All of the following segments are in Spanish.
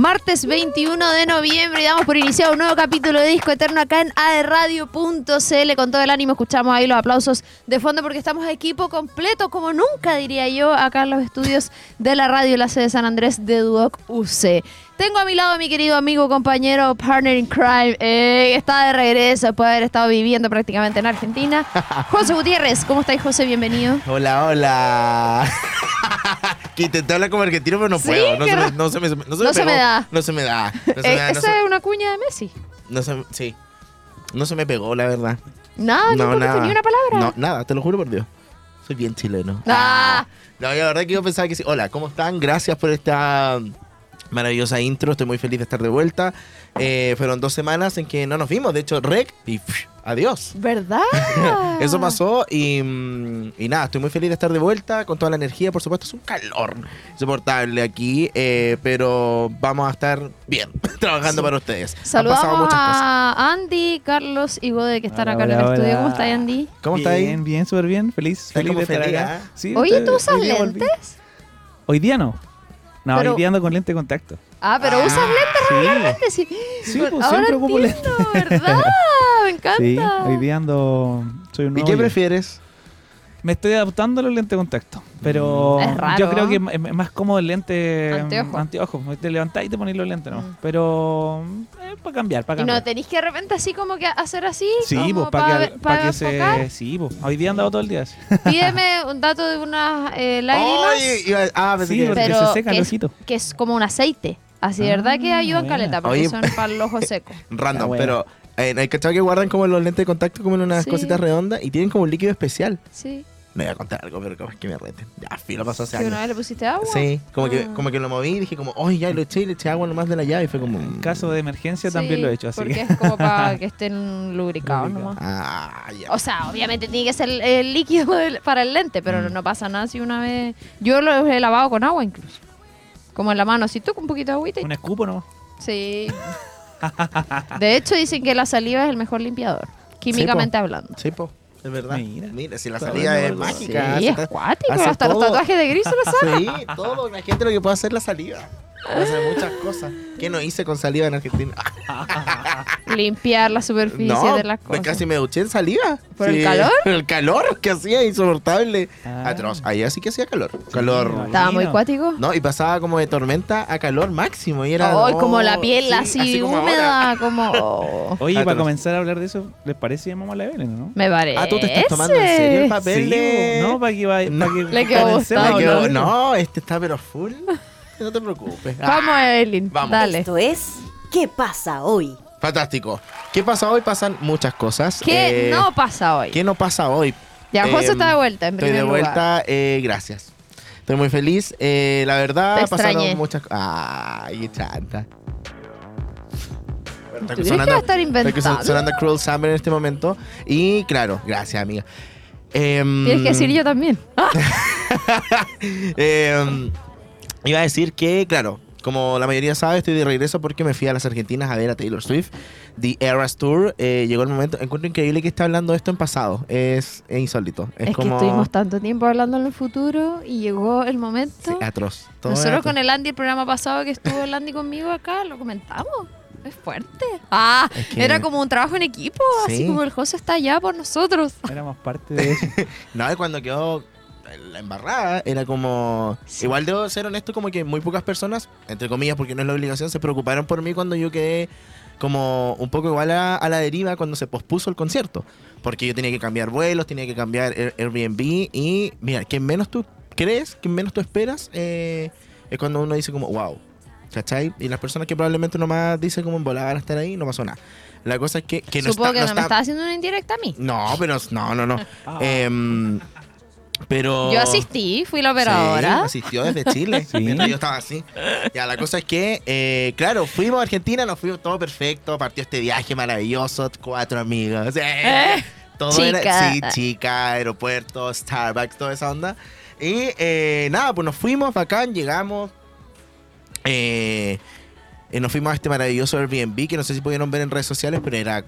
Martes 21 de noviembre y damos por iniciado un nuevo capítulo de Disco Eterno acá en aerradio.cl. Con todo el ánimo escuchamos ahí los aplausos de fondo porque estamos equipo completo, como nunca diría yo, acá en los estudios de la radio, la sede de San Andrés de Duoc UC. Tengo a mi lado a mi querido amigo, compañero, partner in crime, eh, está de regreso después de haber estado viviendo prácticamente en Argentina. José Gutiérrez, ¿cómo estáis, José? Bienvenido. Hola, hola. que intenté hablar como argentino, pero no Sí, puedo. No se, me, no se me, no se me No se me pegó. da. No se me da. No se me Eh, da. Esa es una cuña de Messi. no se- sí. No se me pegó, la verdad. Nada, no, no, nada. ni una palabra. No, nada, te lo juro por Dios. Soy bien chileno. Ah. No, la verdad que yo pensaba que sí. Hola, ¿cómo están? Gracias por esta maravillosa intro. Estoy muy feliz de estar de vuelta. Eh, fueron dos semanas en que no nos vimos. De hecho, rec y pff, adiós. ¿Verdad? Eso pasó y, mm, y nada, estoy muy feliz de estar de vuelta con toda la energía, por supuesto, es un calor insoportable aquí, eh, pero vamos a estar bien trabajando para ustedes. Han Saludamos muchas cosas. a Andy, Carlos y Gode que están Hola, acá en el hola, estudio. hola. ¿Cómo está Andy? ¿Cómo está ahí? Bien, bien, súper bien. Feliz, feliz de estar feliz, acá. ¿ah? Sí, Oye, ¿tú usas lentes? Hoy día no. No, Pero- hoy día ando con lente de contacto. Ah, pero Ah, usas lentes Sí, regularmente, sí. Sí, pues, Ahora siempre ocupo entiendo, ¿verdad? Me encanta. sí, hoy día ando. Soy un ¿Y qué yo. prefieres? Me estoy adaptando a los lentes de contacto. Pero Mm. Es raro. yo creo que es es más cómodo el lente Anteojo. anteojo. Te levantás y te pones los lentes, ¿no? Mm. Pero para cambiar, para Y no cambiar. tenéis que de repente así como que hacer así. Sí, pues para que, pa pa' que se. Sí, pues. Hoy día he andado todo el día así. Pídeme un dato de unas eh, lágrimas. Oye, iba- ah, pensé Sí, que- pero se seca el que es, ojito. que es como un aceite. Así, Ah, ¿verdad? Que ayudan caleta porque Oye. son para el ojo seco. random, pero eh, hay cachado que guardan como los lentes de contacto como en unas Sí. cositas redondas y tienen como un líquido especial. Sí. No voy a contar algo, pero como es que me reten. Ya, filo, pasó hace ¿Que años. una vez le pusiste agua? Sí, como que, Ah. como que lo moví y dije como, oye, ya lo eché y le eché agua nomás de la llave y fue como... En caso de emergencia Sí, también lo he hecho, así Porque que. es como para que estén lubricados Lubricado. nomás. Ah, ya. O sea, obviamente tiene que ser el, el líquido del- para el lente, pero Mm. no pasa nada si una vez. Yo lo he lavado con agua incluso. Como en la mano, así tú con un poquito de agüita. y- Un escupo, ¿no? Sí. De hecho, dicen que la saliva es el mejor limpiador, químicamente hablando. Sí, po, es verdad. Mira, Mira. si la salida es algo. Sí, mágica. es acuático, hace hasta los todo. tatuajes de gris se lo saben. Sí, todo. Imagínate lo que puede hacer la saliva. Puede hacer muchas cosas. ¿Qué no hice con saliva en Argentina? Limpiar la superficie no, de las me cosas. casi me duché en saliva. ¿Por el calor? Por el calor que hacía insoportable. Ah. Atroz. Ahí sí que hacía calor. Calor. me Estaba muy cuático. No, y pasaba como de tormenta a calor máximo. Y era. Ay, oh, como la piel sí, así, como ahora. húmeda, como. Oye, Atroz. para comenzar a hablar de eso, ¿les parece que llamamos a la Evelyn, no? Me parece. Ah, tú te estás tomando en serio el papel Sí, de. no, para que vaya. No. para que Le quedó Me no, este está pero full. No te preocupes. Ah, Vamos, Evelyn. Vamos. Dale. Esto es ¿Qué pasa hoy? fantástico. ¿Qué pasa hoy? Pasan muchas cosas. ¿Qué Eh, no pasa hoy? ¿Qué no pasa hoy? Ya, José Em, está de vuelta, en Estoy primer de lugar. vuelta, eh, gracias. Estoy muy feliz. Eh, la verdad, Te pasaron extrañé. muchas cosas. Ay, qué chanta. ¿Tú crees que va a estar está que son- inventando? sonando Cruel Summer en este momento. Y claro, gracias, amiga. Em, Tienes que decir yo también. em, iba a decir que, claro, como la mayoría sabe, estoy de regreso porque me fui a las Argentinas a ver a Taylor Swift. The Eras Tour. eh, llegó el momento. Encuentro increíble que esté hablando esto en pasado. Es, es insólito. Es, Es, como. que estuvimos tanto tiempo hablando en el futuro y llegó el momento. Sí, atroz. Todo Nosotros atroz. con el Andy, el programa pasado que estuvo el Andy conmigo acá, lo comentamos. Es fuerte. Ah, Es que- era como un trabajo en equipo, así Sí. como el José está allá por nosotros. Éramos parte de eso. No, cuando quedó la embarrada, era como. Sí. Igual debo ser honesto, como que muy pocas personas, entre comillas, porque no es la obligación, se preocuparon por mí cuando yo quedé como un poco igual a, a la deriva cuando se pospuso el concierto. Porque yo tenía que cambiar vuelos, tenía que cambiar Air- Airbnb y mira, quien menos tú crees, quien menos tú esperas, eh, es cuando uno dice como, wow. ¿Cachai? Y las personas que probablemente nomás dicen como en van a estar ahí, no pasó nada. La cosa es que, que no Supongo está, que no no, me está- estaba haciendo una indirecta a mí. No, pero no, no, no. Ah. Em, pero. Yo asistí, fui la operadora. Sí, asistió desde Chile. Sí. Mientras yo estaba así. Ya, la cosa es que, eh, claro, fuimos a Argentina, nos fuimos todo perfecto. Partió este viaje maravilloso, cuatro amigos. eh, todo Chica. era. Sí, chica, aeropuerto, Starbucks, toda esa onda. Y eh, nada, pues nos fuimos, bacán, llegamos. Eh, eh, nos fuimos a este maravilloso Airbnb que no sé si pudieron ver en redes sociales, pero era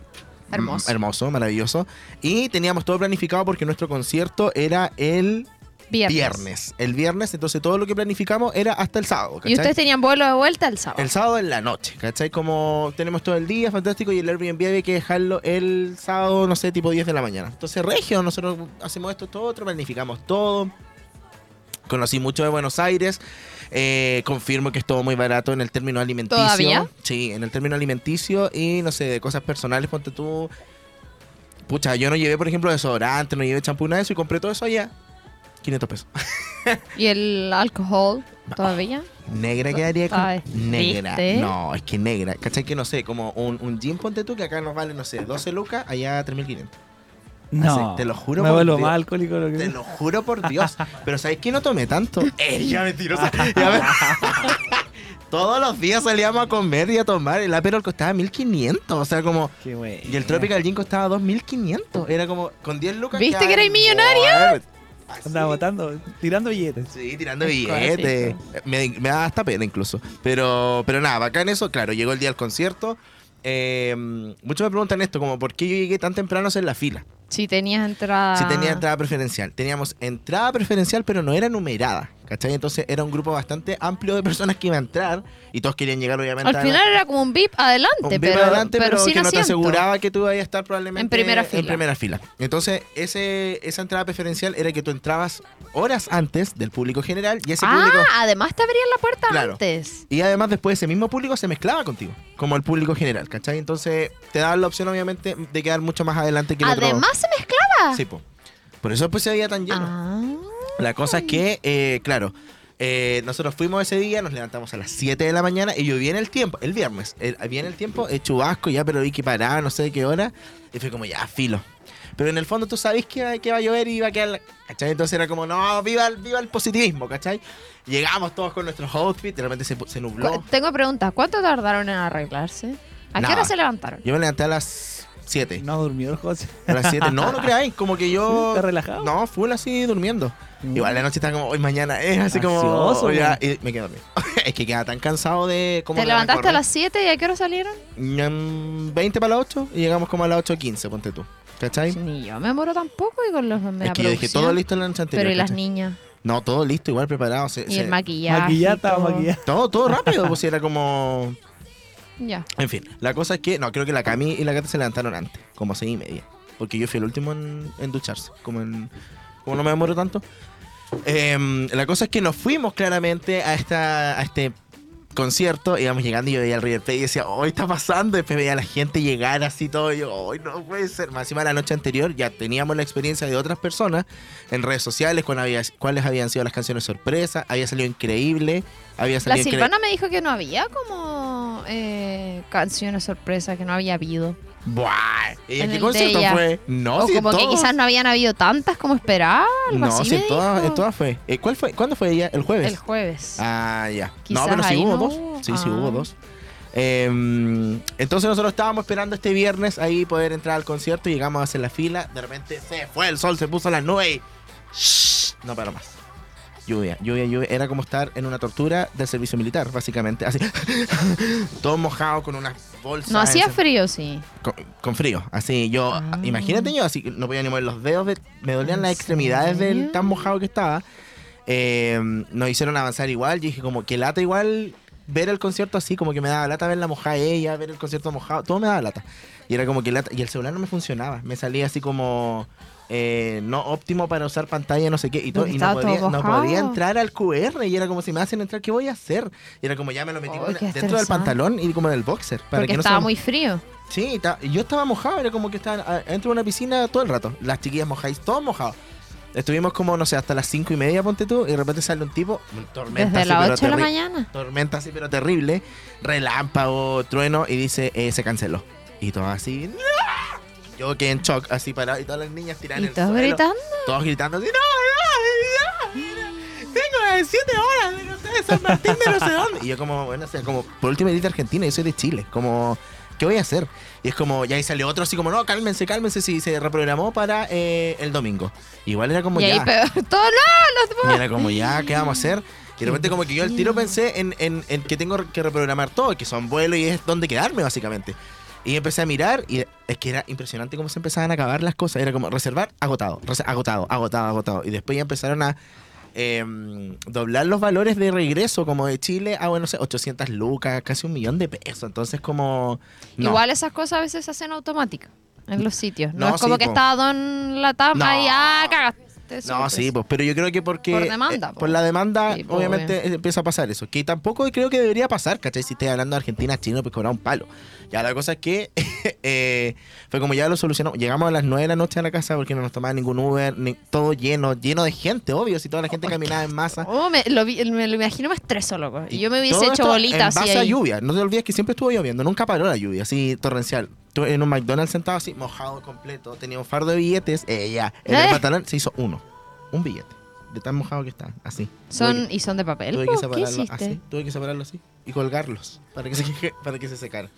Hermoso. hermoso, maravilloso. Y teníamos todo planificado porque nuestro concierto era el Viernes. viernes. El viernes, entonces todo lo que planificamos era hasta el sábado. Y ustedes tenían vuelo de vuelta el sábado. El sábado en la noche, ¿cachai? Como tenemos todo el día, fantástico, y el Airbnb había que dejarlo el sábado, no sé, tipo 10 de la mañana. Entonces, regio, nosotros hacemos esto, todo otro, planificamos todo. Conocí mucho de Buenos Aires. Eh, confirmo que es todo muy barato en el término alimenticio. ¿Todavía? Sí, en el término alimenticio y no sé, de cosas personales, ponte tú. Pucha, yo no llevé, por ejemplo, desodorante, no llevé champú, nada de eso y compré todo eso allá. 500 pesos. ¿Y el alcohol todavía? Negra quedaría con... Negra. ¿viste? No, es que negra. ¿Cachai? Que no sé, como un, un gin, ponte tú, que acá nos vale, no sé, 12 lucas, allá 3.500. No. Así, te lo juro Me por vuelvo Dios. más alcohólico lo que Te lo juro por Dios. Pero ¿sabes qué? No tomé tanto. Ella mentirosa. Todos los días salíamos a comer y a tomar. El Aperol costaba 1500. O sea, como. Qué. Y el Tropical Gin costaba 2500. Era como. Con 10 lucas. ¿Viste que erais millonario? Andaba botando, tirando billetes. Sí, tirando Es billetes. Me, me da hasta pena incluso. Pero, pero nada, bacán eso. Claro, llegó el día del concierto. Eh, muchos me preguntan esto, como por qué yo llegué tan temprano a hacer la fila. Si tenías entrada. Si tenía entrada preferencial. Teníamos entrada preferencial, pero no era numerada. ¿Cachai? Entonces era un grupo bastante amplio de personas que iban a entrar y todos querían llegar, obviamente. Al a- final era como un VIP adelante, un VIP pero, adelante, pero, sin que no te aseguraba que tú ibas a estar probablemente En primera En fila. primera fila. Entonces, ese, esa entrada preferencial era que tú entrabas horas antes del público general y ese Ah, público. además te abrían la puerta Claro. antes. Y además después ese mismo público se mezclaba contigo, como el público general, ¿cachai? Entonces te daban la opción obviamente de quedar mucho más adelante que el otro. Además se mezclaba. Sí, po. Por eso después se veía tan lleno. Ah. La cosa es que, eh, claro, eh, nosotros fuimos ese día, nos levantamos a las 7 de la mañana y yo vi en el tiempo, el viernes, el, vi en el tiempo, eh, chubasco ya, pero vi que paraba, no sé de qué hora, y fue como, ya, filo. Pero en el fondo tú sabes que, que va a llover y va a quedar, la- ¿cachai? Entonces era como, no, viva, el- viva el positivismo, ¿cachai? Llegamos todos con nuestros outfits, de repente se, nubló. Tengo preguntas. ¿Cuánto tardaron en arreglarse? ¿A qué hora se levantaron? Yo me levanté a las 7. No durmió el José. A las 7. No, no creáis, como que yo... ¿Estás relajado? No, full así durmiendo. Igual la noche está como, hoy mañana es así como. Ansioso, ya, güey. y me quedo dormido. es que queda tan cansado de. Como ¿Te levantaste a las 7 y a qué hora salieron? Mm, 20 para las 8 y llegamos como a las 8.15, ponte tú. ¿Cachai? Ni yo me muero tampoco y con los es que yo dejé producción. todo listo en la noche anterior. Pero y las ¿cachai? niñas. No, todo listo, igual preparado. se- Y se- el maquillaje. Maquillada y estaba todo. todo, todo rápido, pues si era como. Ya. En fin, la cosa es que. No, creo que la Cami y la Gata se levantaron antes, como 6 y media. Porque yo fui el último en, en ducharse. Como en. Como no me demoro tanto. Em, la cosa es que nos fuimos claramente a esta a este concierto, íbamos llegando y yo veía al River Plate y decía, hoy está pasando, después veía a la gente llegar así todo, y yo, hoy no puede ser, más encima la noche anterior ya teníamos la experiencia de otras personas en redes sociales, con había, cuáles habían sido las canciones sorpresa, había salido increíble, había La salido incre- Silvana me dijo que no había como eh, canciones sorpresas, que no había habido. Buah, ¿y En qué concierto fue? No, o si como que todos. quizás no habían habido tantas como esperaba. Algo No, así si en todas, todas fue. Eh, ¿Cuál fue? ¿Cuándo fue ella? ¿El jueves? El jueves. Ah, ya. Quizás no, pero sí hubo no dos. Sí, sí Ah. hubo dos. Em, entonces nosotros estábamos esperando este viernes ahí poder entrar al concierto y llegamos a hacer la fila. De repente se fue el sol, se puso las nubes y... Shhh, no paró más. Lluvia, lluvia, lluvia. Era como estar en una tortura del servicio militar, básicamente. Así. Todo mojado con unas bolsas. no hacía ese- frío, sí. con, con frío. Así yo, Ah. imagínate yo, así no podía ni mover los dedos, de- me dolían ¿En las extremidades serio? del tan mojado que estaba. Eh, nos hicieron avanzar igual, yo dije como que lata igual ver el concierto así, como que me daba lata ver la mojada ella, ver el concierto mojado, todo me daba lata. Y era como que lata, y el celular no me funcionaba, me salía así como eh, no óptimo para usar pantalla, no sé qué, y, todo, y no, estaba podía, no mojado. podía entrar al QR, y era como si me hacen entrar, ¿qué voy a hacer? Y era como ya me lo metí qué dentro del pantalón y como del boxer, para Porque que no estaba se muy frío. Sí, ta- yo estaba mojado, era como que estaban a- dentro de una piscina todo el rato. Las chiquillas mojáis, todos mojados. Estuvimos como, no sé, hasta las cinco y media, ponte tú, y de repente sale un tipo, tormenta Desde así, las pero 8 de la mañana. Tormenta así, pero terrible. Relámpago, trueno, y dice, eh, se canceló. Y todo así, ¡no! Yo quedé en shock, así parado, y todas las niñas tiran Y el todos suelo. gritando. Todos gritando así, no, no, no, mira, tengo de siete horas de no sé, de San Martín de no sé dónde. Y yo como, bueno, o sea, como, por último de Argentina, yo soy de Chile, como, ¿qué voy a hacer? Y es como, ya ahí salió otro así como, no, cálmense, cálmense, si se reprogramó para eh, el domingo. Igual era como Y ahí ya. peor. Todo no, Y los era como, ya, ¿qué vamos a hacer? Y de repente como que yo al tiro pensé en, en- en que tengo que reprogramar todo, que son vuelos y es donde quedarme básicamente. Y empecé a mirar y es que era impresionante cómo se empezaban a acabar las cosas. Era como reservar, agotado, agotado, agotado, agotado. Y después ya empezaron a em, doblar los valores de regreso, como de Chile a, bueno, no sé, 800 lucas, casi un millón de pesos. Entonces, como. no. Igual esas cosas a veces se hacen automáticas en los sitios. No, No, es como sí, que po. está Don Latam No. ahí, ah, cagaste. No, sí, pues, pero yo creo que porque... Por demanda, eh, po. por la demanda, Sí, obviamente empieza a pasar eso. Que tampoco creo que debería pasar, ¿cachai? Si estoy hablando de Argentina, Chino, pues cobrar un palo. Ya la cosa es que eh, fue como ya lo solucionamos. Llegamos a las 9 de la noche a la casa porque no nos tomaba ningún Uber, ni, todo lleno, lleno de gente, obvio, si toda la gente caminaba en masa. Oh, me, lo vi- me lo imagino más estreso, loco. Y yo me hubiese hecho esto bolita en así base a ahí. lluvia. No te olvides que siempre estuvo lloviendo, nunca paró la lluvia, así torrencial. Estuve en un McDonald's sentado así, mojado completo, tenía un fardo de billetes, ya, en el ¿Eh? pantalón se hizo uno, un billete, de tan mojado que está, así. Son, y son de papel. Tuve que ¿Qué separarlo así, tuve que separarlo así y colgarlos para que se, para que se secaran.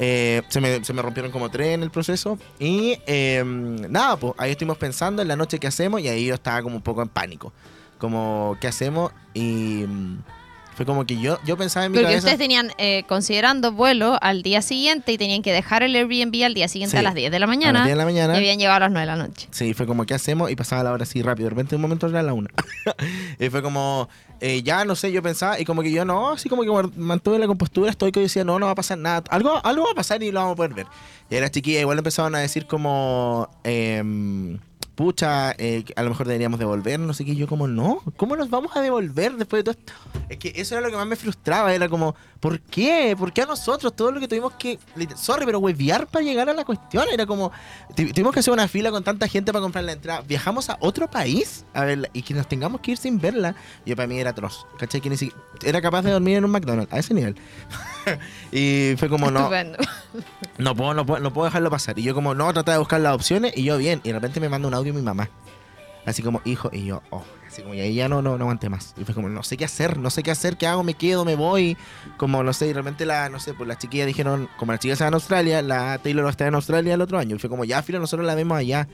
Eh, se, me, se me rompieron como tres en el proceso y eh, nada, pues ahí estuvimos pensando en la noche qué hacemos y ahí yo estaba como un poco en pánico, como qué hacemos y fue como que yo, yo pensaba en mi Porque cabeza... ustedes tenían, eh, considerando vuelo al día siguiente y tenían que dejar el Airbnb al día siguiente Sí. a las 10 de la a las mañana. 10 de la mañana. Y habían llegado a las 9 de la noche. Sí, fue como, ¿qué hacemos? Y pasaba la hora así rápido. De repente, un momento era la una. y fue como, eh, ya no sé, yo pensaba, y como que yo no, así como que mantuve la compostura estoica y decía, no, no va a pasar nada. Algo, algo va a pasar y lo vamos a poder ver. Y las chiquillas igual empezaban a decir como, em, pucha, eh, a lo mejor deberíamos devolver, no sé qué. Yo como, no, ¿cómo nos vamos a devolver después de todo esto? Es que eso era lo que más me frustraba, era como, ¿por qué? ¿Por qué a nosotros? Todo lo que tuvimos que, sorry, pero huevear para llegar a la cuestión, era como, tu- tuvimos que hacer una fila con tanta gente para comprar la entrada. Viajamos a otro país a verla y que nos tengamos que ir sin verla. Y para mí era atroz, ¿cachai? Que ni siquiera, era capaz de dormir en un McDonald's, a ese nivel. y fue como, no, Estupendo. no puedo, no puedo, no puedo dejarlo pasar. Y yo como, no, trataba de buscar las opciones y yo bien. Y de repente me manda un audio mi mamá. Así como, hijo, y yo, oh. Así como, y ahí ya no, no, no aguanté más. Y fue como, no sé qué hacer, no sé qué hacer, qué hago, me quedo, me voy. Como, no sé, y de repente la, no sé, pues las chiquillas dijeron, como las chicas estaban en Australia, la Taylor va a estar en Australia el otro año. Y fue como, ya, filo, nosotros la vemos allá.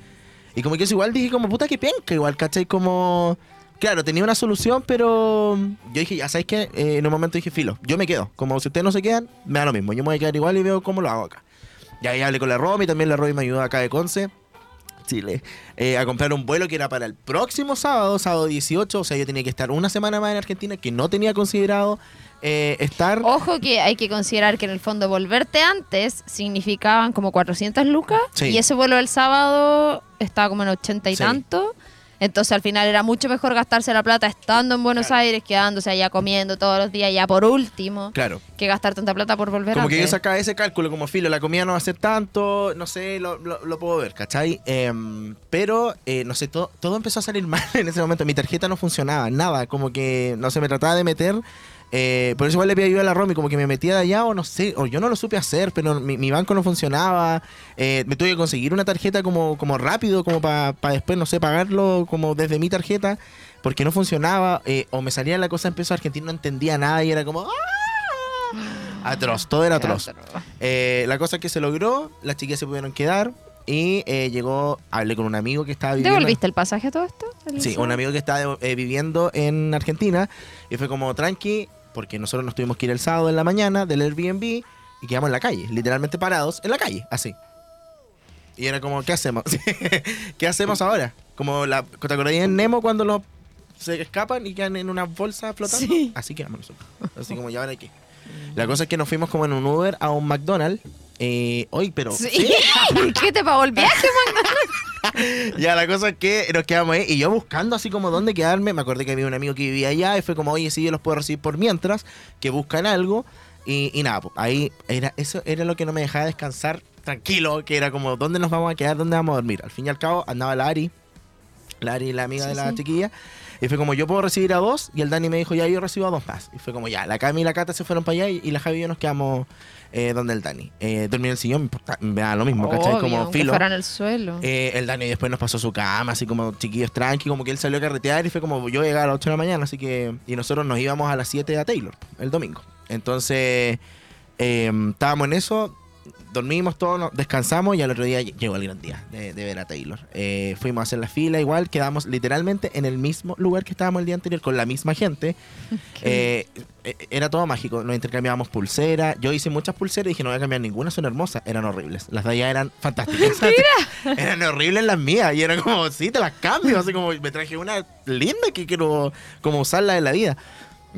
Y como que eso igual dije como, puta que penca, igual, ¿cachai? Como... Claro, tenía una solución, pero yo dije, ya sabéis que en un momento dije, filo, yo me quedo. Como si ustedes no se quedan, me da lo mismo. Yo me voy a quedar igual y veo cómo lo hago acá. Y ahí hablé con la Romy, también la Romy me ayudó acá de Conce, Chile, eh, a comprar un vuelo que era para el próximo sábado, sábado 18. O sea, yo tenía que estar una semana más en Argentina, que no tenía considerado eh, estar. Ojo que hay que considerar que en el fondo volverte antes significaban como 400 lucas Sí. y ese vuelo del sábado estaba como en 80 y Sí. tanto. Entonces al final era mucho mejor gastarse la plata estando en Buenos Aires, quedándose allá comiendo todos los días ya por último, Claro. que gastar tanta plata por volver Como que yo sacaba ese cálculo, como filo, la comida no va a ser tanto, no sé, lo, lo- lo puedo ver, ¿cachai? Em, pero, eh, no sé, todo, todo empezó a salir mal en ese momento. Mi tarjeta no funcionaba, nada, como que, no sé, me trataba de meter. Eh, por eso igual le pedí ayuda a la Romy, como que me metía de allá o no sé, o yo no lo supe hacer, pero mi, mi banco no funcionaba. eh, me tuve que conseguir una tarjeta como, como rápido, como para después, no sé, pagarlo como desde mi tarjeta, porque no funcionaba, eh, o me salía la cosa en peso argentino, no entendía nada y era como... ¡ah! Atroz, todo era atroz. La cosa es que se logró, las chicas se pudieron quedar y eh, llegó, hablé con un amigo que estaba viviendo. ¿Devolviste el pasaje a todo esto? ¿El Sí, un amigo que estaba eh, viviendo en Argentina y fue como tranqui, porque nosotros nos tuvimos que ir el sábado en la mañana del Airbnb y quedamos en la calle, literalmente parados en la calle, así. Y era como, ¿qué hacemos? ¿Qué hacemos ahora? Como la ¿te acordás en Nemo cuando los se escapan y quedan en una bolsa flotando. Sí. Así quedamos nosotros. Así como ya ahora aquí. La cosa es que nos fuimos como en un Uber a un McDonald's. Eh, hoy, pero. Sí. ¿sí? ¿Qué te pagó el viaje, Ya, la cosa es que nos quedamos ahí y yo buscando así como dónde quedarme. Me acordé que había un amigo que vivía allá y fue como, oye, sí, yo los puedo recibir por mientras, que buscan algo. Y, y nada, pues, ahí era, eso era lo que no me dejaba descansar tranquilo, que era como, ¿dónde nos vamos a quedar? ¿Dónde vamos a dormir? Al fin y al cabo andaba la Ari, la Ari, la amiga Sí, de la sí. chiquilla. Y fue como, yo puedo recibir a dos. Y el Dani me dijo, ya, yo recibo a dos más. Y fue como, ya, la Cami y la Cata se fueron para allá y, y la Javi y yo nos quedamos eh, donde el Dani. Eh, dormí en el sillón, me da lo mismo, ¿cachai? Obvio, Como aunque filo. fuera en el suelo. Eh, el Dani después nos pasó su cama, así como chiquillos tranqui, como que él salió a carretear y fue como yo llegué a las 8 de la mañana, así que. Y nosotros nos íbamos a las 7 a Taylor, el domingo. Entonces, eh, estábamos en eso. Dormimos todos, descansamos y al otro día ll- llegó el gran día de, de ver a Taylor. Eh, fuimos a hacer la fila, igual quedamos literalmente en el mismo lugar que estábamos el día anterior con la misma gente. Eh, eh, era todo mágico, nos intercambiábamos pulseras. Yo hice muchas pulseras y dije, no voy a cambiar ninguna, son hermosas. Eran horribles. Las de allá eran fantásticas. eran horribles las mías. Y era como, sí, te las cambio. Así como, me traje una linda que quiero como usarla en la vida.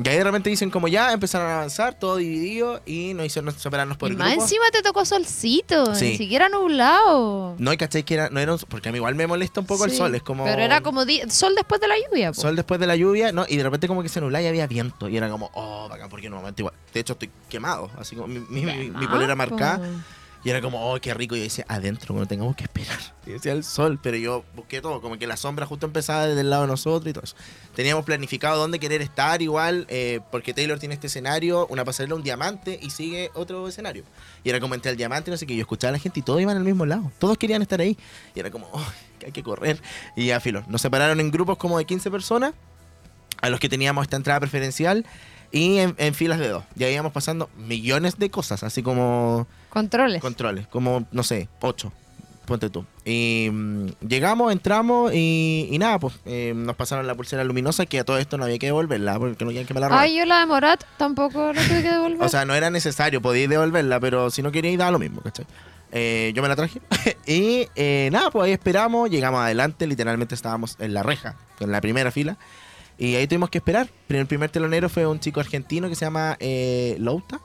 Y ahí de repente dicen como ya, empezaron a avanzar, todo dividido y nos hicieron separarnos por Y más grupos. encima te tocó solcito, Sí. ni siquiera nublado. No, y caché que era, no era un- porque a mí igual me molesta un poco el Sí, sol, es como... Pero era como sol después de la lluvia. po. Sol después de la lluvia, ¿no? Y de repente como que se nublaba y había viento. Y era como, oh, bacán, porque momento igual. De hecho, estoy quemado, así como mi, mi, mi- mi polera marcada. Y era como, oh, qué rico. Y yo decía, adentro, cuando tengamos que esperar. Y decía el sol, pero yo busqué todo, como que la sombra justo empezaba desde el lado de nosotros y todo eso. Teníamos planificado dónde querer estar igual, eh, porque Taylor tiene este escenario, una pasarela, un diamante y sigue otro escenario. Y era como entre el diamante, no sé qué, yo escuchaba a la gente y todos iban al mismo lado. Todos querían estar ahí. Y era como, oh, que hay que correr. Y ya, filo. Nos separaron en grupos como de 15 personas, a los que teníamos esta entrada preferencial. Y en, en filas de dos. Y ahí íbamos pasando millones de cosas, así como Controles. controles, como, no sé, ocho, ponte tú. Y mm, llegamos, entramos y, y nada, pues eh, nos pasaron la pulsera luminosa que a todo esto no había que devolverla porque no querían que me la robaran. Ay, yo la de Morat tampoco la tuve que devolver. O sea, no era necesario, podíais devolverla, pero si no queríais, daba lo mismo, ¿cachai? Eh, yo me la traje. y eh, nada, pues ahí esperamos, llegamos adelante, literalmente estábamos en la reja, en la primera fila. Y ahí tuvimos que esperar. El primer telonero fue un chico argentino que se llama eh, Louta.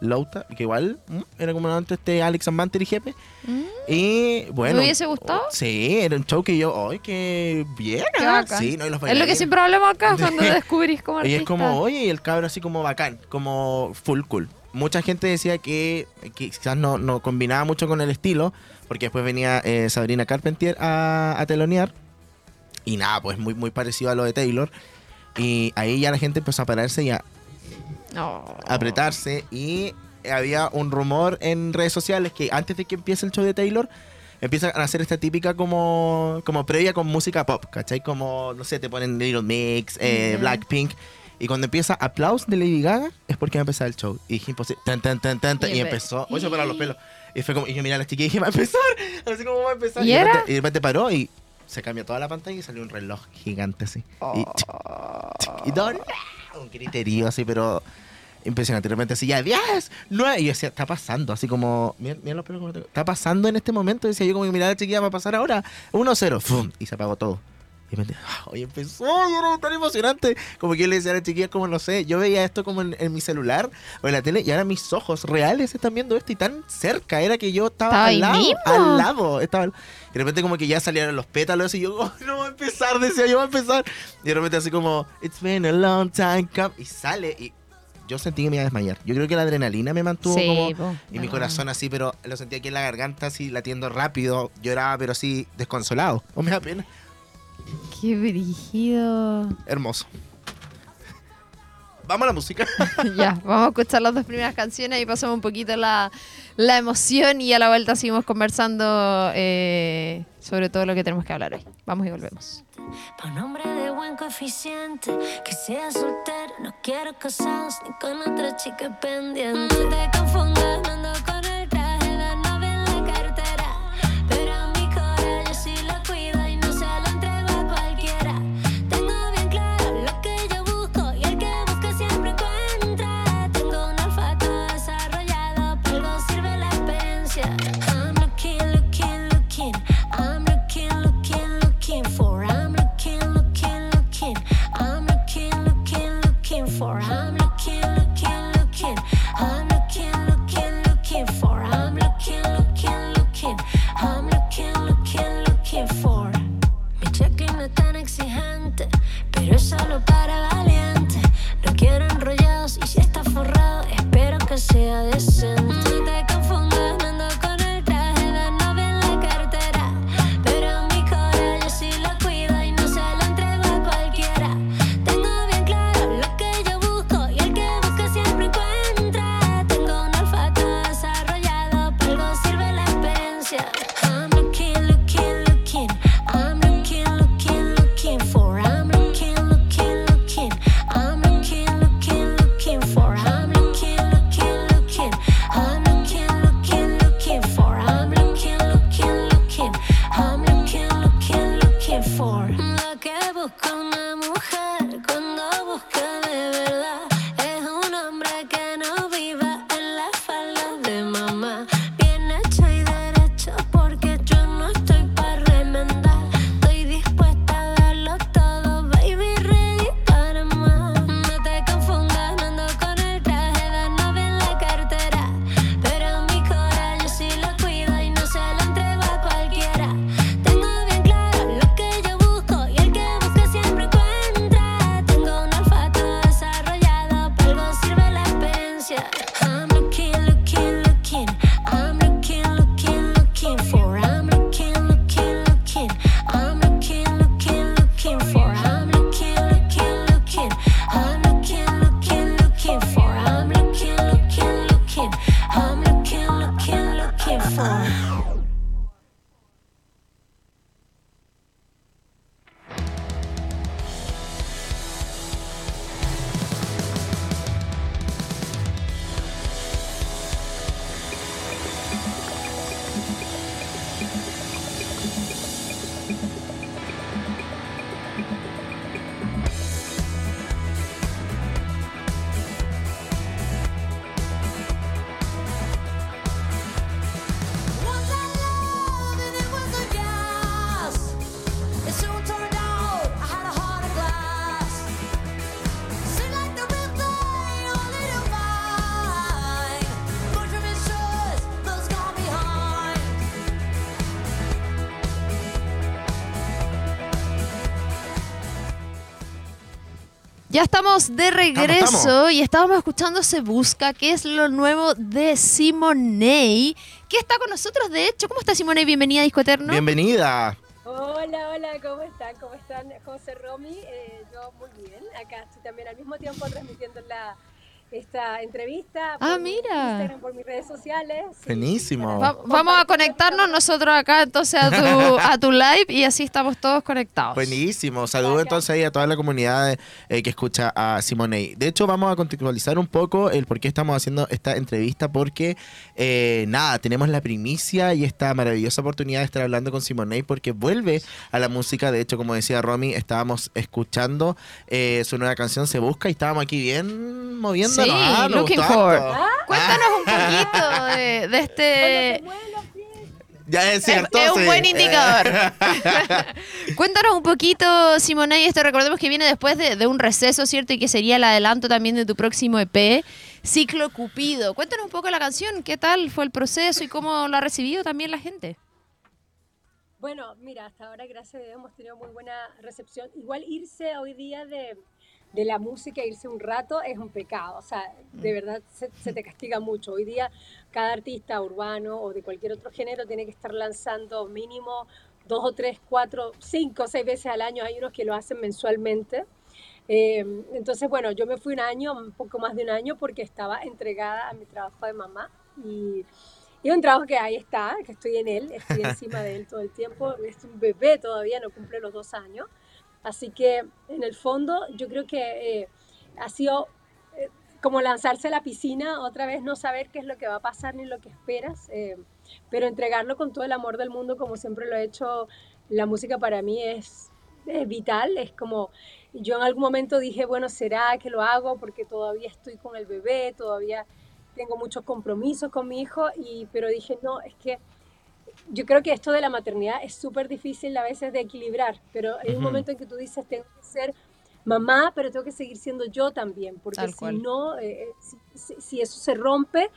Louta, que igual ¿m? era como antes este Alex Ambanter y Jepe. Mm. Y bueno. ¿Te hubiese gustado? Sí, era un show que yo, ¡ay, qué bien! Qué ah". bacán. Sí, no, y los es lo que siempre hablamos acá cuando descubrís como Y artista. es como, oye, y el cabro así como bacán, como full cool. Mucha gente decía que, que quizás no, no combinaba mucho con el estilo, porque después venía eh, Sabrina Carpentier a, a telonear. Y nada, pues muy, muy parecido a lo de Taylor. Y ahí ya la gente empezó a pararse y a Apretarse. Y había un rumor en redes sociales que antes de que empiece el show de Taylor, empiezan a hacer esta típica como, como previa con música pop, ¿cachai? Como, no sé, te ponen Little Mix, eh, Ya. Blackpink. Y cuando empieza aplausos de Lady Gaga, es porque va a empezar el show. Y dije, imposible, tan, tan, tan, tan, tan, Y y, empe- empezó. Oye, pararon los pelos. Y fue como, y yo miré a la chiquilla y dije, va a empezar. Así como va a empezar. ¿Y de era? repente, y de repente paró y se cambió toda la pantalla y salió un reloj gigante así. Y, y todo, un griterío así, pero impresionante. De repente así, ya, 10, 9. Y yo decía, está pasando, así como, mira, mira los pelos como. Está pasando en este momento. Decía yo, como, mira, la chiquilla va a pasar ahora. 1-0, ¡fum! Y se apagó todo. Y de repente, ah, empezó, y era tan emocionante. Como que yo le decía a la chiquilla, como no sé, yo veía esto como en, en mi celular o en la tele, y ahora mis ojos reales están viendo esto y tan cerca. Era que yo estaba ¿Estaba al lado. mismo? Al lado. Estaba, al- y de repente, como que ya salieron los pétalos, y yo, oh, no va a empezar, decía yo, va a empezar. Y de repente, así como, It's been a long time come. Y sale, y yo sentí que me iba a desmayar. Yo creo que la adrenalina me mantuvo Sí, como. po, Y mi corazón así, pero lo sentí aquí en la garganta, así latiendo rápido. Lloraba, pero así desconsolado. O me da pena. Qué brígido. Hermoso. Vamos a la música. ya, vamos a escuchar las dos primeras canciones y pasamos un poquito la, la emoción y a la vuelta seguimos conversando eh, sobre todo lo que tenemos que hablar hoy. Vamos y volvemos. Pa' un hombre de buen coeficiente, que sea soltero, no quiero casados ni con otra chica pendiente. No te confundas, fantasía this. Estamos de regreso estamos. y estábamos escuchando Se Busca, que es lo nuevo de Simonei, que está con nosotros, de hecho. ¿Cómo está Simonei? Bienvenida a Disco Eterno. Bienvenida. Hola, hola, ¿cómo están? ¿Cómo están, José Romy? Eh, yo muy bien. Acá estoy también al mismo tiempo transmitiendo la, esta entrevista. Ah, por mi mira. Instagram, por mis redes sociales. Buenísimo. Va- vamos a conectarnos nosotros acá entonces a tu, a tu live y así estamos todos conectados. Buenísimo. Saludo entonces ahí a toda la comunidad eh, que escucha a Simonei. De hecho, vamos a contextualizar un poco el por qué estamos haciendo esta entrevista, porque eh, nada, tenemos la primicia y esta maravillosa oportunidad de estar hablando con Simonei, porque vuelve a la música. De hecho, como decía Romy, estábamos escuchando eh, su nueva canción Se Busca y estábamos aquí bien Sí, Ah, looking for. harto. Cuéntanos un poquito de, de este... Ya es cierto. es un sí. buen indicador. Cuéntanos un poquito, Simone, y esto recordemos que viene después de, de un receso, ¿cierto? Y que sería el adelanto también de tu próximo EP, Ciclo Cupido. Cuéntanos un poco la canción, qué tal fue el proceso y cómo lo ha recibido también la gente. Bueno, mira, hasta ahora, gracias a Dios, hemos tenido muy buena recepción. Igual irse hoy día de, de la música, irse un rato, es un pecado. O sea, de verdad se, se te castiga mucho. Hoy día, cada artista urbano o de cualquier otro género tiene que estar lanzando mínimo dos o tres, cuatro, cinco, seis veces al año. Hay unos que lo hacen mensualmente. Eh, entonces, bueno, yo me fui un año, un poco más de un año, porque estaba entregada a mi trabajo de mamá. Y, y un trabajo que ahí está, que estoy en él, estoy encima de él todo el tiempo. Es un bebé todavía, no cumple los dos años. Así que, en el fondo, yo creo que eh, ha sido eh, como lanzarse a la piscina, otra vez no saber qué es lo que va a pasar ni lo que esperas, eh, pero entregarlo con todo el amor del mundo, como siempre lo he hecho. La música para mí es, es vital, es como yo en algún momento dije, bueno, ¿será que lo hago? Porque todavía estoy con el bebé, todavía tengo muchos compromisos con mi hijo, y, pero dije, no, es que yo creo que esto de la maternidad es súper difícil a veces de equilibrar, pero hay un momento en que tú dices, tengo que ser mamá, pero tengo que seguir siendo yo también, porque Tal si cual. no, eh, si, si- si eso se rompe,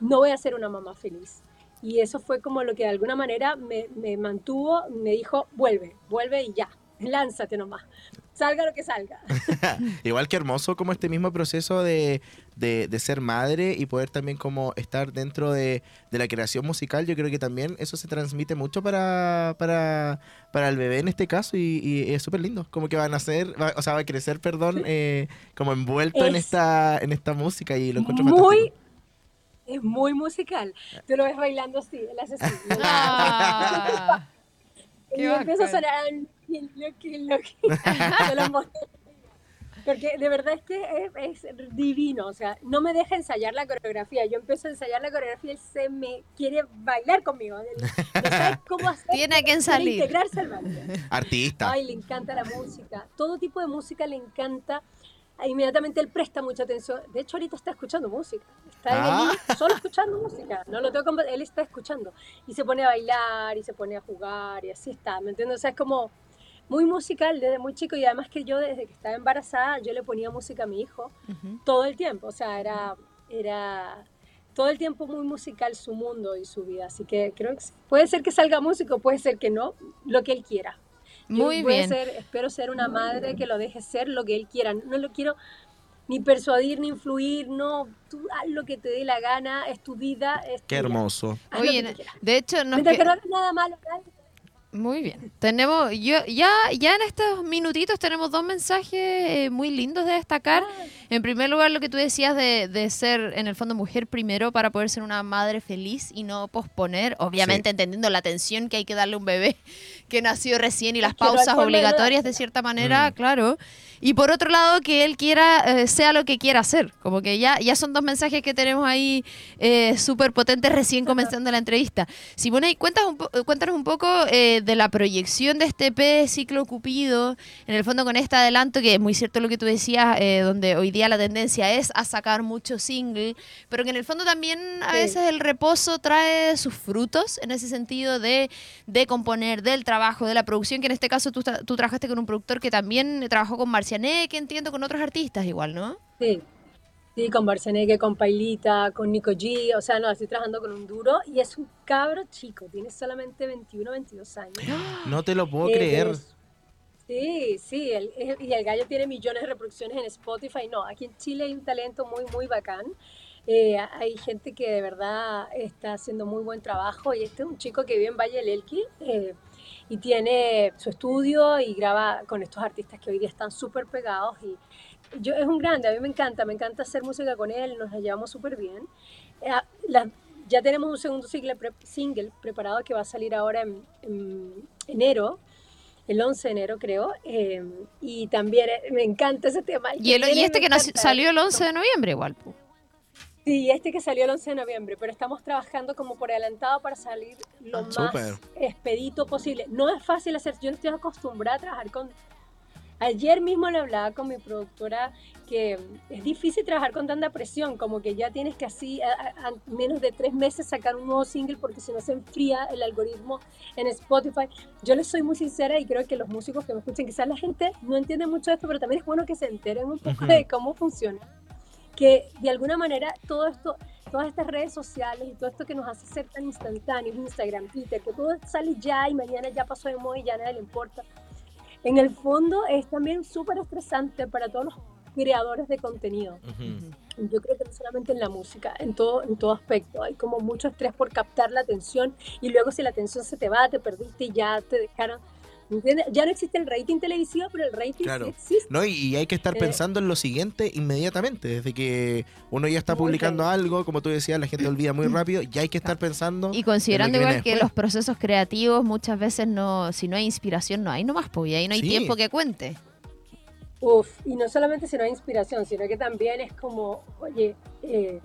no voy a ser una mamá feliz. Y eso fue como lo que de alguna manera me, me mantuvo, me dijo, vuelve, vuelve y ya, lánzate nomás, salga lo que salga. Igual que hermoso como este mismo proceso de, de- de ser madre y poder también como estar dentro de, de la creación musical, yo creo que también eso se transmite mucho para, para, para el bebé en este caso y, y es súper lindo, como que van a ser, va- o sea, va a crecer, perdón, eh, como envuelto en Es esta, en esta música y lo encuentro muy, fantástico. es muy musical. Tú lo ves bailando así, hace así. Ah, y qué empieza a sonar "Lucky, Lucky, Lucky". Se lo mostré. Porque de verdad es que es, es divino, o sea, no me deja ensayar la coreografía. Yo empiezo a ensayar la coreografía y él se me quiere bailar conmigo. No sabe cómo hacer. Tiene que salir. integrarse al baile. Artista. Ay, le encanta la música. Todo tipo de música le encanta. Inmediatamente él presta mucha atención. De hecho, ahorita está escuchando música. Está en el Ah. living solo escuchando música. No lo tengo Él está escuchando. Y se pone a bailar y se pone a jugar y así está. ¿Me entiendes? O sea, es como muy musical desde muy chico. Y además que yo desde que estaba embarazada, yo le ponía música a mi hijo Ujú. todo el tiempo. O sea, era, era todo el tiempo muy musical su mundo y su vida. Así que creo que puede ser que salga músico, puede ser que no, lo que él quiera. Yo Muy a bien. ser- espero ser una madre que lo deje ser lo que él quiera. No lo quiero ni persuadir ni influir, no, tú haz lo que te dé la gana, es tu vida, es Qué hermoso. Que Oye, de hecho, que- que no hagas nada malo, Muy bien. Tenemos, yo, ya, ya en estos minutitos tenemos dos mensajes eh, muy lindos de destacar. En primer lugar, lo que tú decías de, de ser, en el fondo, mujer primero para poder ser una madre feliz y no posponer, obviamente entendiendo la atención que hay que darle a un bebé que nació recién y las pausas obligatorias de cierta manera, Mm. claro. Y por otro lado, que él quiera, eh, sea lo que quiera hacer. Como que ya, ya son dos mensajes que tenemos ahí eh, súper potentes recién comenzando la entrevista. Simone, cuéntanos un, po- cuéntanos un poco eh, de la proyección de este EP Ciclo Cupido, en el fondo con este adelanto, que es muy cierto lo que tú decías, eh, donde hoy día la tendencia es a sacar muchos singles, pero que en el fondo también a Sí. veces el reposo trae sus frutos en ese sentido de, de componer, del trabajo, de la producción, que en este caso tú, tú trabajaste con un productor que también trabajó con Marciané, que entiendo con otros artistas igual, ¿no? Sí, sí, con Barceneque, con Pailita, con Nico G, o sea, no, estoy trabajando con un duro y es un cabro chico, tiene solamente 21, 22 años. No te lo puedo Eh, creer. es- Sí, sí, el- el- y el gallo tiene millones de reproducciones en Spotify. No, aquí en Chile hay un talento muy, muy bacán. Eh, hay gente que de verdad está haciendo muy buen trabajo y este es un chico que vive en Valle del Elqui eh, y tiene su estudio y graba con estos artistas que hoy día están súper pegados y yo, es un grande, a mí me encanta, me encanta hacer música con él, nos la llevamos súper bien. Eh, la- ya tenemos un segundo single, pre- single preparado que va a salir ahora en, en enero el 11 de enero creo, eh, y también eh, me encanta ese tema. Y, el- y este que encanta. salió el 11 de noviembre igual. pu. Sí, este que salió el 11 de noviembre, pero estamos trabajando como por adelantado para salir lo Ah, más súper. expedito posible. No es fácil hacer, yo no estoy acostumbrada a trabajar con... Ayer mismo le hablaba con mi productora que es difícil trabajar con tanta presión, como que ya tienes que así, a, a- menos de tres meses sacar un nuevo single porque si no se enfría el algoritmo en Spotify. Yo les soy muy sincera y creo que los músicos que me escuchen, quizás la gente no entiende mucho esto, pero también es bueno que se enteren un poco Ujú. de cómo funciona. Que de alguna manera todo esto, todas estas redes sociales y todo esto que nos hace ser tan instantáneos, Instagram, Twitter, que todo sale ya y mañana ya pasó de moda y ya nadie le importa. En el fondo es también súper estresante para todos los creadores de contenido. Ujú. Yo creo que no solamente en la música, en todo, en todo aspecto. Hay como mucho estrés por captar la atención y luego si la atención se te va, te perdiste y ya te dejaron. ¿Entiendes? Ya no existe el rating televisivo, pero el rating Claro. sí existe. No, y, y hay que estar Eh, pensando en lo siguiente inmediatamente. Desde que uno ya está Muy publicando bien. algo, como tú decías, la gente olvida muy rápido, ya hay que estar pensando. Y considerando que igual que después. los procesos creativos muchas veces no, si no hay inspiración no hay nomás, y ahí no hay Sí. tiempo que cuente. Uf, y no solamente si no hay inspiración, sino que también es como, oye, eh,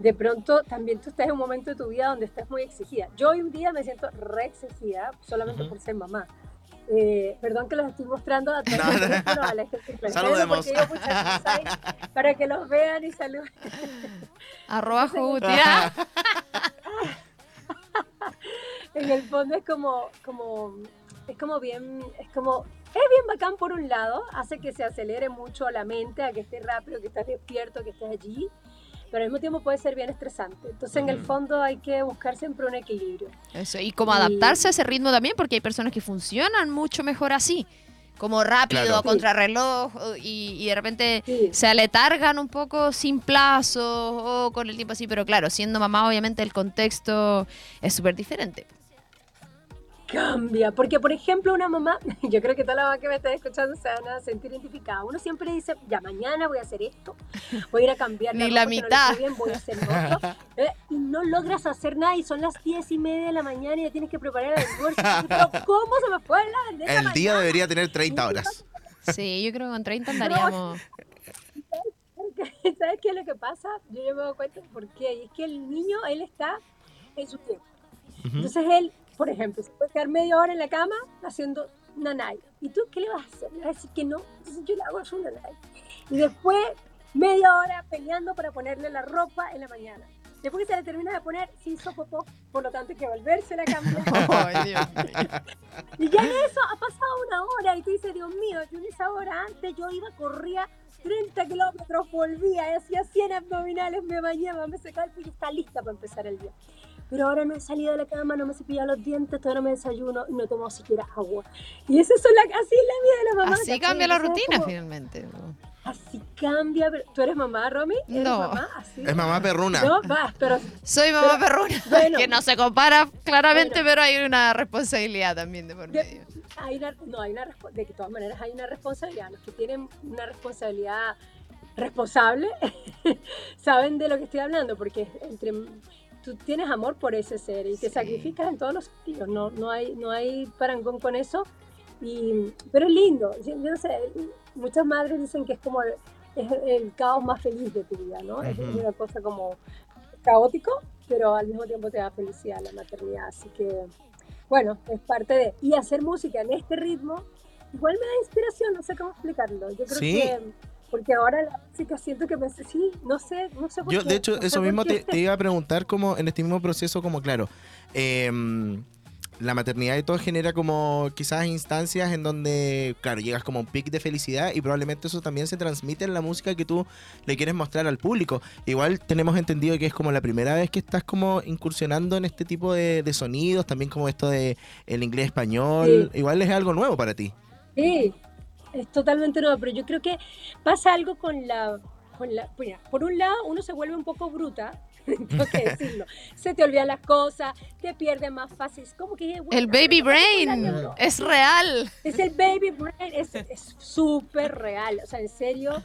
de pronto también tú estás en un momento de tu vida donde estás muy exigida. Yo hoy en día me siento re exigida solamente Ujú. por ser mamá. Eh, perdón que los estoy mostrando a todos No, no. a la gente Saludemos. muchas para que los vean y saluden. Arroba Juguti. Ah, en el fondo es como, como, es como bien, es como, es bien bacán por un lado, hace que se acelere mucho la mente, a que estés rápido, que estés despierto, que estés allí, pero al mismo tiempo puede ser bien estresante. Entonces en el Ujú. fondo hay que buscar siempre un equilibrio. Eso, y como Y- adaptarse a ese ritmo también, porque hay personas que funcionan mucho mejor así. Como rápido, Claro. a contrarreloj, y, y de repente Sí. se aletargan un poco sin plazo o con el tiempo así, pero claro, siendo mamá obviamente el contexto es súper diferente. Cambia, porque por ejemplo una mamá, yo creo que toda la mamá que me está escuchando se van a sentir identificada. Uno siempre dice, ya mañana voy a hacer esto, voy a ir a cambiar Ni ropa la no mitad. quede bien, voy a hacer lo otro. Eh, y no logras hacer nada y son las diez y media de la mañana y ya tienes que preparar el almuerzo. Pero ¿cómo se me fue la bandeja El día debería tener 30 horas. Sí, yo creo que con 30 andaríamos. ¿Sabes qué es lo que pasa? Yo ya me doy cuenta por qué. Y es que el niño, él está en su tiempo. Entonces él, por ejemplo, se quedar media hora en la cama haciendo nanay. ¿Y tú qué le vas a hacer? Le vas a decir que no. Entonces yo le hago su nanay. Y después media hora peleando para ponerle la ropa en la mañana. Después que se le termina de poner, se hizo popó, por lo tanto hay que volverse a cambiar. Ay, Dios mío. Y ya en eso ha pasado una hora y tú dices, Dios mío, yo en esa hora antes yo iba, corría 30 kilómetros, volvía, hacía 100 abdominales, me bañaba, me secaba y está lista para empezar el día. Pero ahora no he salido de la cama, no me he cepillado los dientes, todavía no me desayuno y no tomo siquiera agua. Y esa es la, así es la vida de la mamá. Así cambia la rutina como, finalmente. Así cambia. ¿Tú eres mamá, Romy? ¿Eres No. mamá? Así. Es mamá perruna. No, va, pero Soy mamá Pero, perruna, bueno. que no se compara claramente, Bueno. pero hay una responsabilidad también de por De- medio. hay una, no, hay una de que todas maneras hay una responsabilidad. Los que tienen una responsabilidad responsable saben de lo que estoy hablando, porque entre tú tienes amor por ese ser y te Sí. sacrificas en todos los sentidos. No, no hay, no hay parangón con eso. Y, pero es lindo. Yo, yo no sé, muchas madres dicen que es como el, es el caos más feliz de tu vida, ¿no? Es Ujú. una cosa como caótico, pero al mismo tiempo te da felicidad la maternidad. Así que bueno, es parte de... Y hacer música en este ritmo, igual me da inspiración, no sé cómo explicarlo. Yo creo Sí. que... Porque ahora la música siento que me... Sí, no sé, no sé por Yo, qué, de hecho, no sé eso mismo te, te iba a preguntar como en este mismo proceso, como claro, em, la maternidad y todo genera como quizás instancias en donde, claro, llegas como a un pic de felicidad y probablemente eso también se transmite en la música que tú le quieres mostrar al público. Igual tenemos entendido que es como la primera vez que estás como incursionando en este tipo de, de sonidos, también como esto de el inglés español, igual es algo nuevo para ti. Sí, es totalmente nuevo, pero yo creo que pasa algo con la... Con la mira, por un lado, uno se vuelve un poco bruta, tengo que decirlo. Se te olvidan las cosas, te pierdes más fácil. Es como que... bueno, El baby ¿qué pasa con la brain es real. Es el baby brain, es es súper real. O sea, en serio,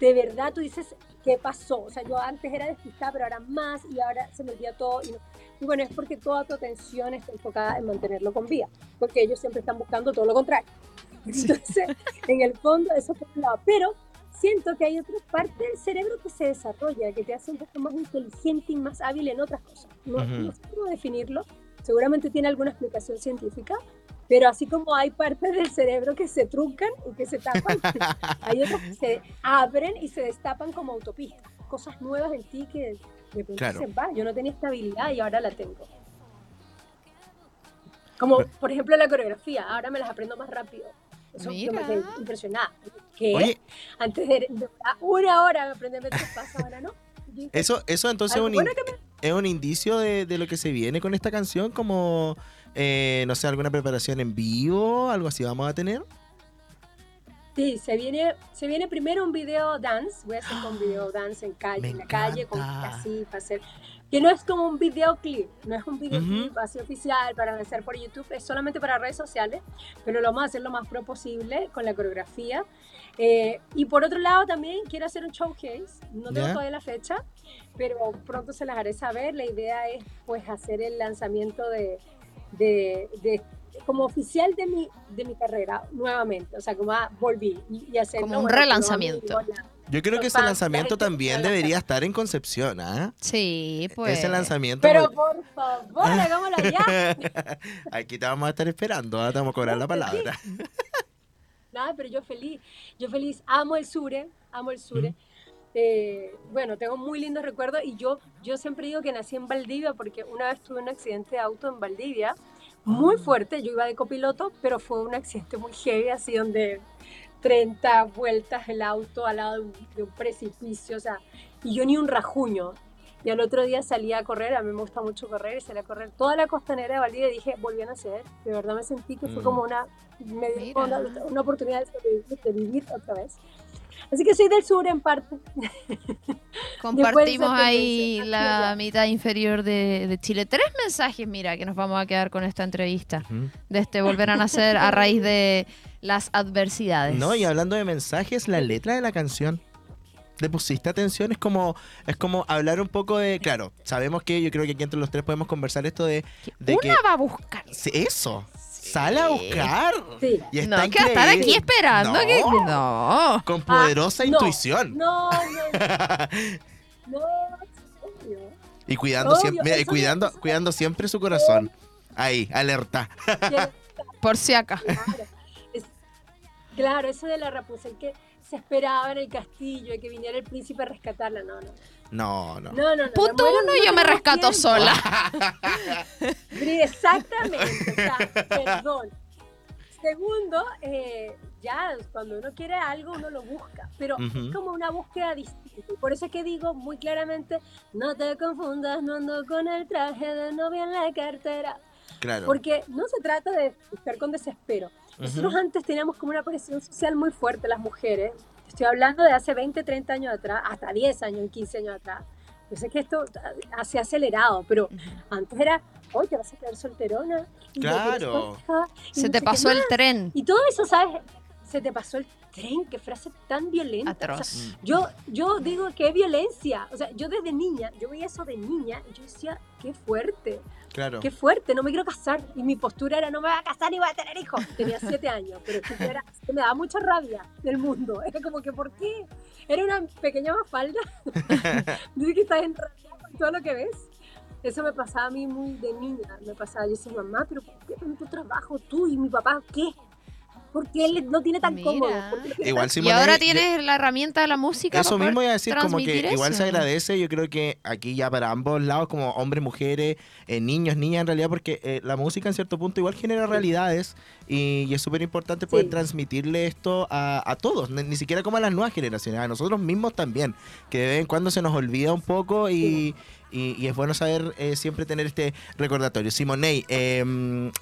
de verdad tú dices, ¿qué pasó? O sea, yo antes era despistada, pero ahora más y ahora se me olvida todo. Y, no- y bueno, es porque toda tu atención está enfocada en mantenerlo con vida, porque ellos siempre están buscando todo lo contrario. Entonces, en el fondo, eso por un lado. Pero siento que hay otra parte del cerebro que se desarrolla, que te hace un poco más inteligente y más hábil en otras cosas. No, Ujú. no sé cómo definirlo, seguramente tiene alguna explicación científica, pero así como hay partes del cerebro que se truncan y que se tapan, hay otras que se abren y se destapan como autopistas. Cosas nuevas en ti que de pronto Claro. se va. Yo no tenía esta habilidad y ahora la tengo. Como, por ejemplo, la coreografía. Ahora me las aprendo más rápido. Eso que me quedé impresionada. Que Oye, antes de, una hora aprenderme tres pasos, ahora no. Yo eso, eso entonces es un, bueno in- que me- es un indicio de, de lo que se viene con esta canción, como, eh, no sé, alguna preparación en vivo, algo así vamos a tener. Sí, se viene, se viene primero un video dance. Voy a hacer un video dance en calle, Me en la calle, con así, para hacer. Que no es como un videoclip, no es un videoclip Ujú. así oficial para lanzar por YouTube, es solamente para redes sociales, pero lo vamos a hacer lo más pro posible con la coreografía. Eh, y por otro lado también quiero hacer un showcase, no tengo todavía la fecha, pero pronto se las haré saber. La idea es pues hacer el lanzamiento de, de, de- como oficial de mi, de mi carrera nuevamente, o sea, como ah, volví y, y hacerlo, Como un bueno, relanzamiento. Yo creo que ese lanzamiento también debería estar en Concepción, ¿ah? Sí, pues. Ese lanzamiento. Pero por favor, hagámoslo ya. Aquí te vamos a estar esperando, ¿ah? te vamos a cobrar la palabra. Nada, pero yo feliz, yo feliz, amo el Sure, amo el Sure. Eh, bueno, tengo muy lindos recuerdos y yo, yo siempre digo que nací en Valdivia porque una vez tuve un accidente de auto en Valdivia, muy fuerte, yo iba de copiloto, pero fue un accidente muy heavy, así donde 30 vueltas el auto al lado de un, de un precipicio, o sea, y yo ni un rajuño. Y al otro día salí a correr, a mí me gusta mucho correr, y salí a correr toda la costanera de Valdivia y dije, volví a nacer. De verdad me sentí que fue Mm. como una, me dio una, una oportunidad de, sobrevivir, de vivir otra vez. Así que soy del sur en parte. Compartimos ahí la mitad inferior de, de Chile. Tres mensajes, mira, que nos vamos a quedar con esta entrevista. Ujú. De este volver a nacer a raíz de las adversidades. No, y hablando de mensajes, la letra de la canción. ¿Le pusiste atención? Es como, es como hablar un poco de. Claro, sabemos que yo creo que aquí entre los tres podemos conversar esto de, de Una que. va a buscar. Eso. Sale a buscar. Sí. Y está No, que va a estar aquí esperando. No, que- no. Con poderosa Ah, no, intuición. No, no, no, serio. y cuidando Obvio, siempre, mira, y cuidando, cuidando siempre su corazón. Ahí, alerta. Que- Por si acá. Claro, eso de la Rapunzel que se esperaba en el castillo y que viniera el príncipe a rescatarla. No, no. No, no. No, no, no. Punto uno, no yo me rescato tiempo. sola. Exactamente, o sea, perdón. Segundo, eh, ya cuando uno quiere algo uno lo busca, pero es como una búsqueda distinta. Y Por eso es que digo muy claramente, no te confundas, no ando con el traje de novia en la cartera. Claro. Porque no se trata de buscar con desespero. Nosotros antes teníamos como una presión social muy fuerte las mujeres. Estoy hablando de hace 20, 30 años atrás, hasta 10 años, 15 años atrás. Yo sé que esto se ha acelerado, pero antes era, hoy te vas a quedar solterona. y Claro. y Se no te pasó el más". tren. Y todo eso, ¿sabes? Se te pasó el tren, qué frase tan violenta. O sea, Atroz. yo, yo digo que es violencia. O sea, yo desde niña, yo veía eso de niña y yo decía, qué fuerte. Claro. Qué fuerte, no me quiero casar. Y mi postura era, no me voy a casar ni voy a tener hijos. Tenía siete años, pero era- me daba mucha rabia del mundo. Era como que, ¿por qué? Era una pequeña mafalda. Dice que estás enrabiada con todo lo que ves. Eso me pasaba a mí muy de niña. Me pasaba, yo decía, mamá, pero ¿por qué tanto trabajo tú y mi papá qué? ¿Por qué él no tiene tan Mira. cómodo? ¿Por qué tiene Igual Y Simone, ahora yo- tienes la herramienta de la música. Eso mismo iba a decir, como que igual se agradece, yo creo que aquí ya para ambos lados, como hombres, mujeres, eh, niños, niñas, en realidad, porque eh, la música en cierto punto igual genera realidades y, y es súper importante poder Sí. transmitirle esto a, a todos, ni, ni siquiera como a las nuevas generaciones, a nosotros mismos también, que de vez en cuando se nos olvida un poco y, Y, y es bueno saber eh, siempre tener este recordatorio. Simonei, eh,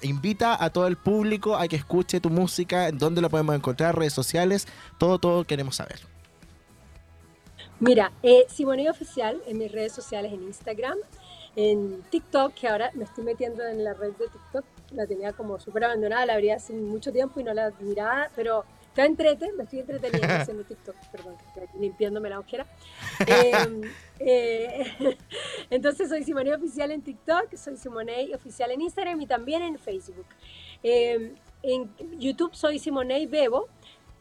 invita a todo el público a que escuche tu música, dónde la podemos encontrar, redes sociales, todo, todo queremos saber. Mira, eh, Simonei Oficial en mis redes sociales, en Instagram, en TikTok, que ahora me estoy metiendo en la red de TikTok, la tenía como súper abandonada, la abría hace mucho tiempo y no la miraba, pero está entrete, me estoy entreteniendo haciendo TikTok, perdón, limpiándome la ojera. Eh, eh, entonces soy Simonei Oficial en TikTok, soy Simonei Oficial en Instagram y también en Facebook. Eh, en YouTube soy Simonei Bebo,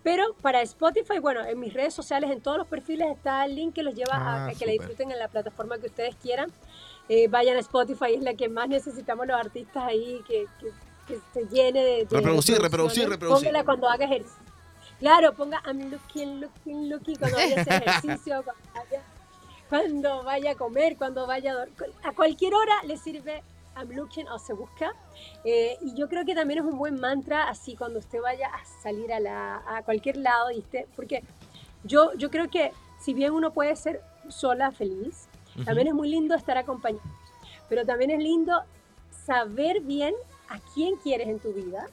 pero para Spotify, bueno, en mis redes sociales, en todos los perfiles está el link que los lleva a- Ah, a, que la disfruten en la plataforma que ustedes quieran. Eh, vayan a Spotify, es la que más necesitamos los artistas ahí, que, que, que se llene de... de Reproducir, reproducir, reproducir. Póngala cuando haga ejercicio. Claro, ponga I'm looking, looking, looking cuando vaya a hacer ejercicio, cuando vaya, cuando vaya a comer, cuando vaya a dormir. A cualquier hora le sirve I'm looking o se busca. Eh, y yo creo que también es un buen mantra así cuando usted vaya a salir a, la, a cualquier lado, y esté- porque yo, yo creo que si bien uno puede ser sola feliz, también es muy lindo estar acompañado. Pero también es lindo saber bien a quién quieres en tu vida,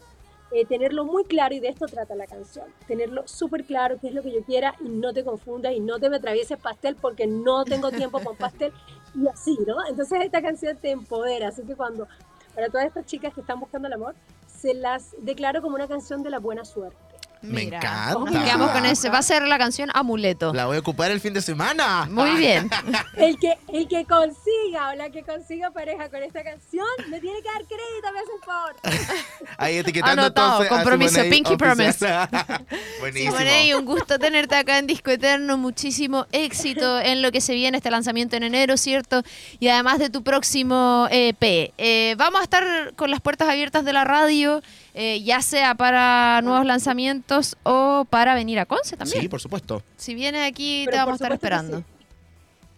eh, tenerlo muy claro, y de esto trata la canción, tenerlo súper claro qué es lo que yo quiera y no te confundas y no te me atravieses pastel porque no tengo tiempo con pastel y así, ¿no? Entonces esta canción te empodera, así que cuando, para todas estas chicas que están buscando el amor, se las declaro como una canción de la buena suerte. Me Mira, encanta. Nos quedamos con ese. Va a ser la canción Amuleto. La voy a ocupar el fin de semana. Muy bien. El que, el que consiga o la que consiga pareja con esta canción me tiene que dar crédito, me hace un favor. Ahí etiquetando Anotado, entonces a compromiso, pinky oficial. Buenísimo. Simonei, un gusto tenerte acá en Disco Eterno. Muchísimo éxito en lo que se viene este lanzamiento en enero, ¿cierto? Y además de tu próximo EP. Eh, vamos a estar con las puertas abiertas de la radio, eh, ya sea para nuevos lanzamientos o para venir a Conce también. Sí, por supuesto. Si vienes aquí, Pero te vamos a estar esperando.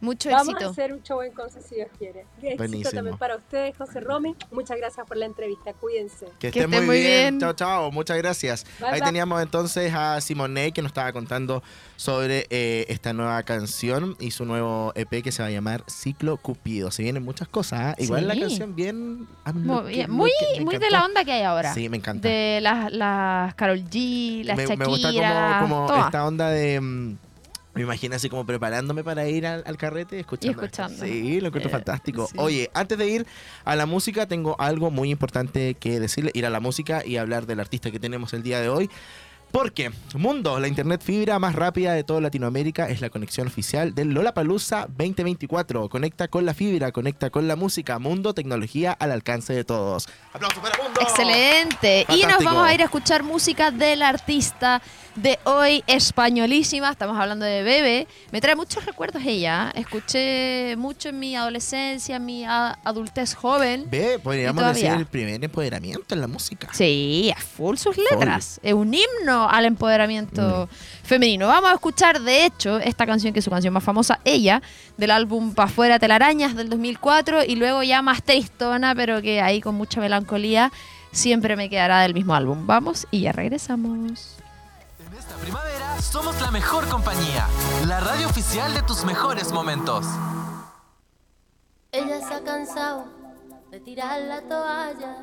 Mucho Vamos a éxito. hacer un show en cosas si Dios quiere. Éxito Buenísimo. también para ustedes, José Romy. Muchas gracias por la entrevista. Cuídense. Que Que esté esté muy, muy bien. bien. Chao, chao. Muchas gracias. Bye, Ahí bye. teníamos entonces a Simone que nos estaba contando sobre eh, esta nueva canción y su nuevo EP que se va a llamar Ciclo Cupido. Se vienen muchas cosas. ¿ah? Igual la canción bien. Muy, muy, muy de la onda que hay ahora. Sí, me encanta. De las, las Carol G, las me, Shakira, me gusta como, como esta onda de. Me imagino así como preparándome para ir al, al carrete y escuchando. esto. escuchando. Sí, lo encuentro Eh, fantástico. sí. Oye, antes de ir a la música, tengo algo muy importante que decirle: ir a la música y hablar del artista que tenemos el día de hoy. Porque Mundo, la internet fibra más rápida de toda Latinoamérica, es la conexión oficial del Lollapalooza 2024. Conecta con la fibra, conecta con la música. Mundo, tecnología al alcance de todos. ¡Aplausos para Mundo! Excelente. Y nos vamos a ir a escuchar música del artista de hoy, españolísima. Estamos hablando de Bebe. Me trae muchos recuerdos ella. Escuché mucho en mi adolescencia, en mi adultez joven. Ve, podríamos decir el primer empoderamiento en la música. Sí, a full sus letras. Es un himno al empoderamiento femenino. Vamos a escuchar, de hecho, esta canción que es su canción más famosa, Ella, del álbum Pa' Fuera Telarañas del 2004, y luego ya más tristona, pero que ahí con mucha melancolía, siempre me quedará del mismo álbum. Vamos y ya regresamos. Esta primavera somos la mejor compañía, la radio oficial de tus mejores momentos. Ella se ha cansado de tirar la toalla,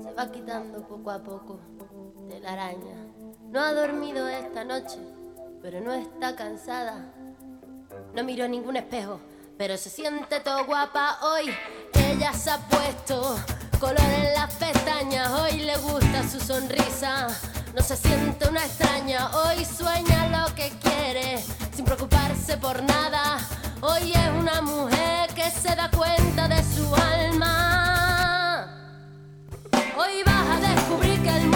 se va quitando poco a poco de la araña. No ha dormido esta noche, pero no está cansada. No miró ningún espejo, pero se siente todo guapa hoy. Ella se ha puesto color en las pestañas, hoy le gusta su sonrisa. No se siente una extraña, hoy sueña lo que quiere, sin preocuparse por nada. Hoy es una mujer que se da cuenta de su alma. Hoy vas a descubrir que el mundo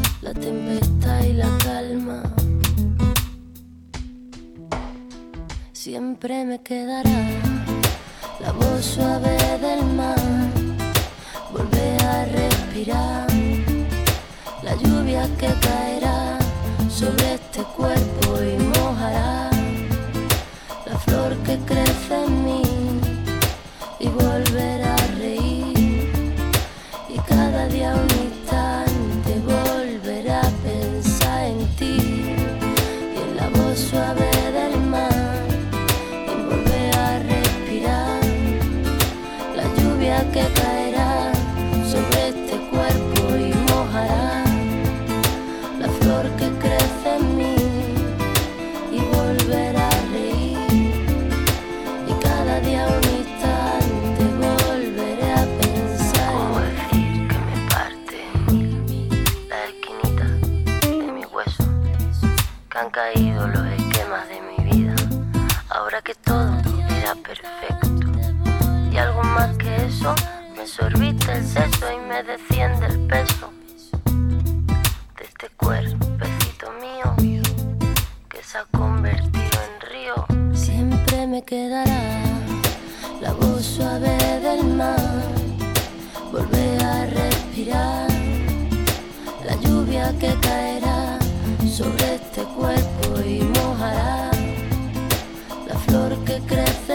la tempestad y la calma. Siempre me quedará la voz suave del mar, volver a respirar, la lluvia que caerá sobre este cuerpo y mojará la flor que Se ha convertido en río. Siempre me quedará la voz suave del mar. Volver a respirar la lluvia que caerá sobre este cuerpo y mojará la flor que crece.